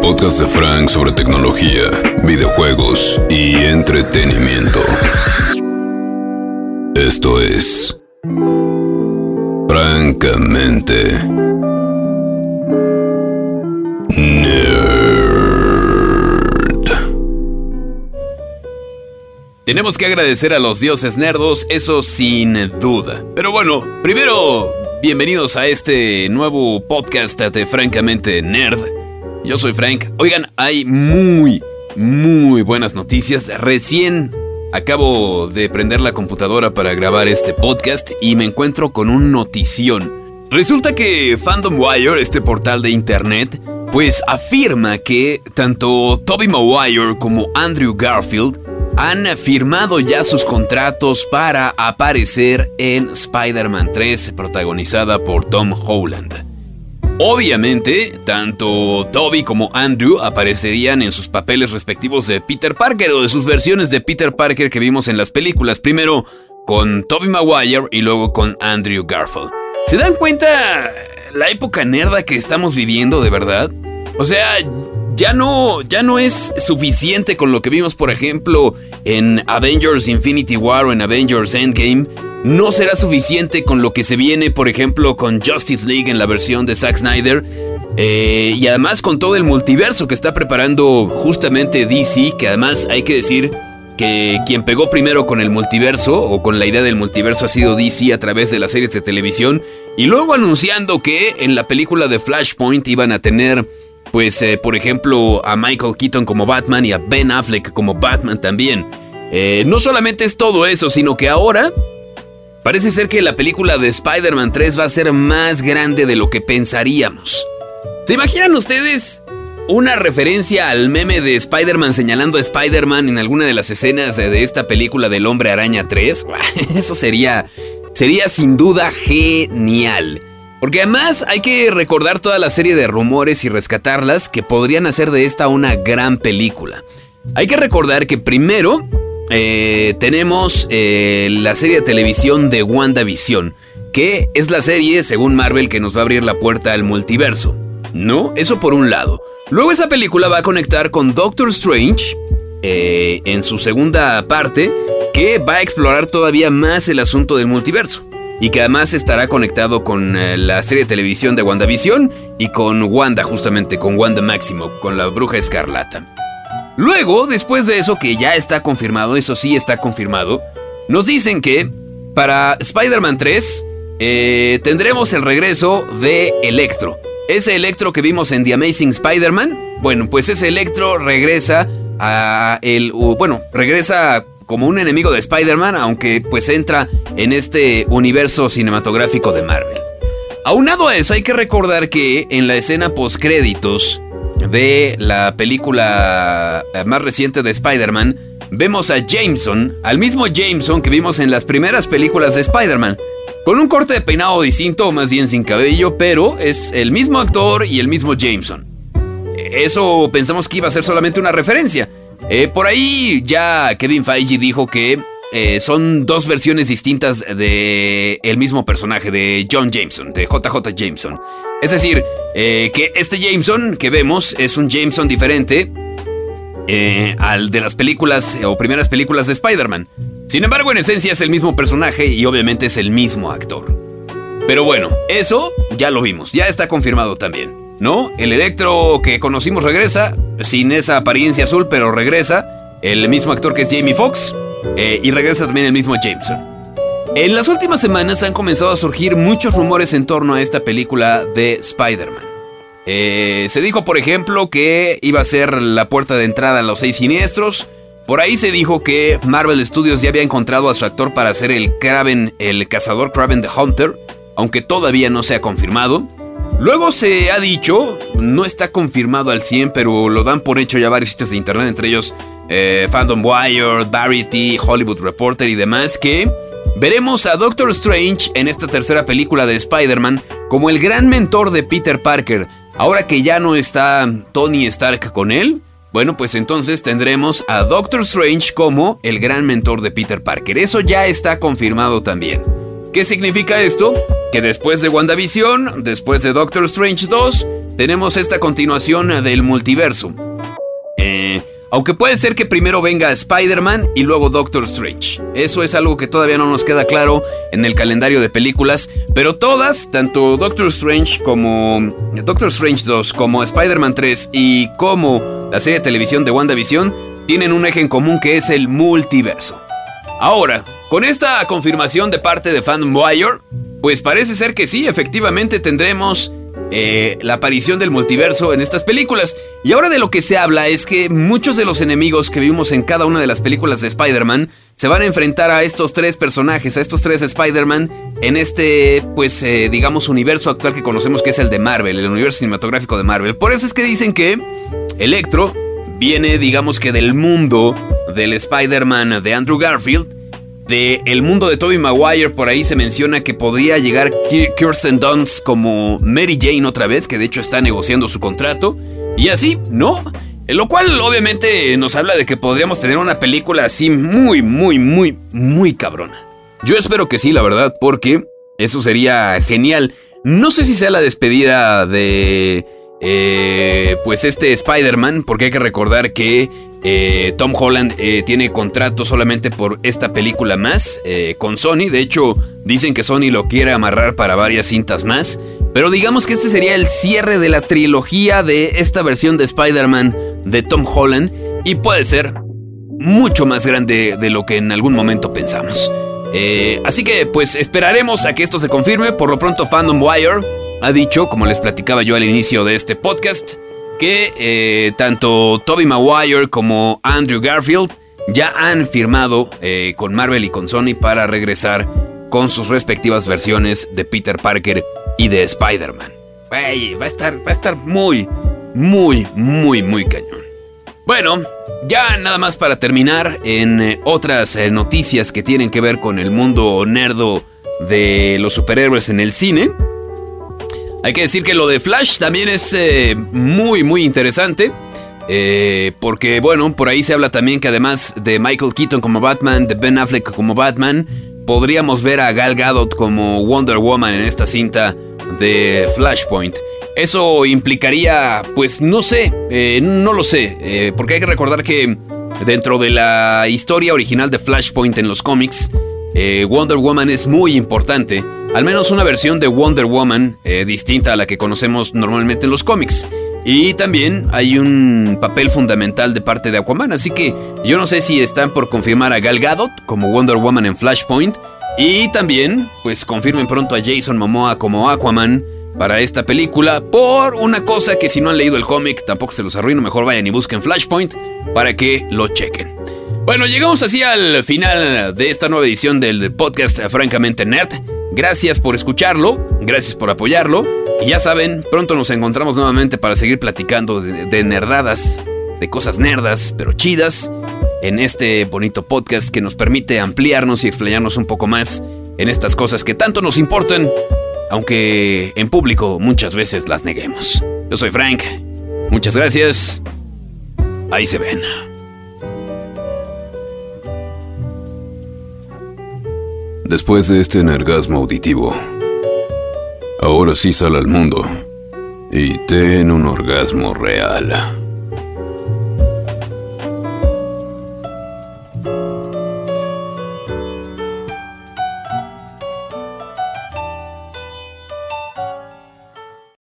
podcast de Frank sobre tecnología, videojuegos y entretenimiento. Esto es. Francamente. Nerd. Tenemos que agradecer a los dioses nerdos, eso sin duda. Pero bueno, primero, bienvenidos a este nuevo podcast de Francamente Nerd. Yo soy Frank. Oigan, hay muy, muy buenas noticias. Recién acabo de prender la computadora para grabar este podcast y me encuentro con un notición. Resulta que Fandom Wire, este portal de internet, pues afirma que tanto Toby Maguire como Andrew Garfield han firmado ya sus contratos para aparecer en Spider-Man 3, protagonizada por Tom Holland. Obviamente, tanto Toby como Andrew aparecerían en sus papeles respectivos de Peter Parker o de sus versiones de Peter Parker que vimos en las películas, primero con Toby Maguire y luego con Andrew Garfield. ¿Se dan cuenta la época nerda que estamos viviendo de verdad? O sea, ya no, ya no es suficiente con lo que vimos, por ejemplo, en Avengers Infinity War o en Avengers Endgame. No será suficiente con lo que se viene, por ejemplo, con Justice League en la versión de Zack Snyder. Eh, y además con todo el multiverso que está preparando justamente DC, que además hay que decir que quien pegó primero con el multiverso o con la idea del multiverso ha sido DC a través de las series de televisión y luego anunciando que en la película de Flashpoint iban a tener pues eh, por ejemplo a Michael Keaton como Batman y a Ben Affleck como Batman también. Eh, no solamente es todo eso, sino que ahora parece ser que la película de Spider-Man 3 va a ser más grande de lo que pensaríamos. ¿Se imaginan ustedes una referencia al meme de Spider-Man señalando a Spider-Man en alguna de las escenas de esta película del Hombre Araña 3? Eso sería, sería sin duda genial. Porque además hay que recordar toda la serie de rumores y rescatarlas que podrían hacer de esta una gran película. Hay que recordar que primero eh, tenemos eh, la serie de televisión de WandaVision, que es la serie, según Marvel, que nos va a abrir la puerta al multiverso. ¿No? Eso por un lado. Luego esa película va a conectar con Doctor Strange eh, en su segunda parte, que va a explorar todavía más el asunto del multiverso y que además estará conectado con la serie de televisión de WandaVision y con Wanda, justamente con Wanda Máximo, con la bruja escarlata. Luego, después de eso que ya está confirmado, eso sí está confirmado, nos dicen que para Spider-Man 3 eh, tendremos el regreso de Electro. Ese Electro que vimos en The Amazing Spider-Man, bueno, pues ese Electro regresa a el... Bueno, regresa como un enemigo de Spider-Man, aunque pues entra en este universo cinematográfico de Marvel. Aunado a eso, hay que recordar que en la escena post-créditos de la película eh, más reciente de Spider-Man, vemos a Jameson, al mismo Jameson que vimos en las primeras películas de Spider-Man, con un corte de peinado distinto, más bien sin cabello, pero es el mismo actor y el mismo Jameson. Eso pensamos que iba a ser solamente una referencia, eh, por ahí ya Kevin Feige dijo que eh, son dos versiones distintas de el mismo personaje, de John Jameson, de JJ Jameson. Es decir, eh, que este Jameson que vemos es un Jameson diferente al de las películas o primeras películas de Spider-Man. Sin embargo, en esencia es el mismo personaje y obviamente es el mismo actor. Pero bueno, eso ya lo vimos, ya está confirmado también. ¿no? El Electro que conocimos regresa, sin esa apariencia azul, pero regresa. El mismo actor que es Jamie Foxx. Eh, y regresa también el mismo Jameson. En las últimas semanas han comenzado a surgir muchos rumores en torno a esta película de Spider-Man. Eh, se dijo, por ejemplo, que iba a ser la puerta de entrada a los seis siniestros. Por ahí se dijo que Marvel Studios ya había encontrado a su actor para ser el Kraven, el cazador Kraven the Hunter, aunque todavía no se ha confirmado. Luego se ha dicho, no está confirmado al 100, pero lo dan por hecho ya varios sitios de internet, entre ellos eh, Fandom Wire, Variety, Hollywood Reporter y demás, que veremos a Doctor Strange en esta tercera película de Spider-Man como el gran mentor de Peter Parker. Ahora que ya no está Tony Stark con él, bueno, pues entonces tendremos a Doctor Strange como el gran mentor de Peter Parker. Eso ya está confirmado también. ¿Qué significa esto? Que después de WandaVision, después de Doctor Strange 2, tenemos esta continuación del multiverso. Eh, aunque puede ser que primero venga Spider-Man y luego Doctor Strange. Eso es algo que todavía no nos queda claro en el calendario de películas, pero todas, tanto Doctor Strange como Doctor Strange 2, como Spider-Man 3 y como la serie de televisión de WandaVision, tienen un eje en común que es el multiverso. Ahora, con esta confirmación de parte de Fan Wire, pues parece ser que sí, efectivamente tendremos eh, la aparición del multiverso en estas películas. Y ahora de lo que se habla es que muchos de los enemigos que vimos en cada una de las películas de Spider-Man se van a enfrentar a estos tres personajes, a estos tres Spider-Man, en este, pues, eh, digamos, universo actual que conocemos que es el de Marvel, el universo cinematográfico de Marvel. Por eso es que dicen que Electro viene, digamos que del mundo del Spider-Man de Andrew Garfield de El mundo de Tobey Maguire, por ahí se menciona que podría llegar Kirsten Dunst como Mary Jane otra vez, que de hecho está negociando su contrato. Y así, ¿no? Lo cual obviamente nos habla de que podríamos tener una película así muy, muy, muy, muy cabrona. Yo espero que sí, la verdad, porque eso sería genial. No sé si sea la despedida de... Eh, pues este Spider-Man, porque hay que recordar que eh, Tom Holland eh, tiene contrato solamente por esta película más eh, con Sony. De hecho, dicen que Sony lo quiere amarrar para varias cintas más. Pero digamos que este sería el cierre de la trilogía de esta versión de Spider-Man de Tom Holland. Y puede ser mucho más grande de lo que en algún momento pensamos. así que pues esperaremos a que esto se confirme. Por lo pronto Fandom Wire ha dicho, como les platicaba yo al inicio de este podcast, que eh, tanto Toby Maguire como Andrew Garfield ya han firmado eh, con Marvel y con Sony para regresar con sus respectivas versiones de Peter Parker y de Spider-Man. Va a estar, va a estar muy, muy, muy, muy cañón. Bueno, ya nada más para terminar en eh, otras noticias que tienen que ver con el mundo nerdo de los superhéroes en el cine. Hay que decir que lo de Flash también es eh, muy, muy interesante. Eh, porque, bueno, por ahí se habla también que además de Michael Keaton como Batman, de Ben Affleck como Batman, podríamos ver a Gal Gadot como Wonder Woman en esta cinta de Flashpoint. Eso implicaría, pues no sé, eh, no lo sé, porque hay que recordar que dentro de la historia original de Flashpoint en los cómics, Wonder Woman es muy importante al menos una versión de Wonder Woman eh, distinta a la que conocemos normalmente en los cómics. Y también hay un papel fundamental de parte de Aquaman, así que yo no sé si están por confirmar a Gal Gadot como Wonder Woman en Flashpoint y también pues confirmen pronto a Jason Momoa como Aquaman para esta película por una cosa que si no han leído el cómic tampoco se los arruino, mejor vayan y busquen Flashpoint para que lo chequen. Bueno, llegamos así al final de esta nueva edición del podcast Francamente Nerd. Gracias por escucharlo, gracias por apoyarlo. Y ya saben, pronto nos encontramos nuevamente para seguir platicando de, nerdadas, de cosas nerdas, pero chidas, en este bonito podcast que nos permite ampliarnos y explayarnos un poco más en estas cosas que tanto nos importan, aunque en público muchas veces las neguemos. Yo soy Frank, muchas gracias. Ahí se ven. Después de este energasmo auditivo, ahora sí sal al mundo y ten un orgasmo real.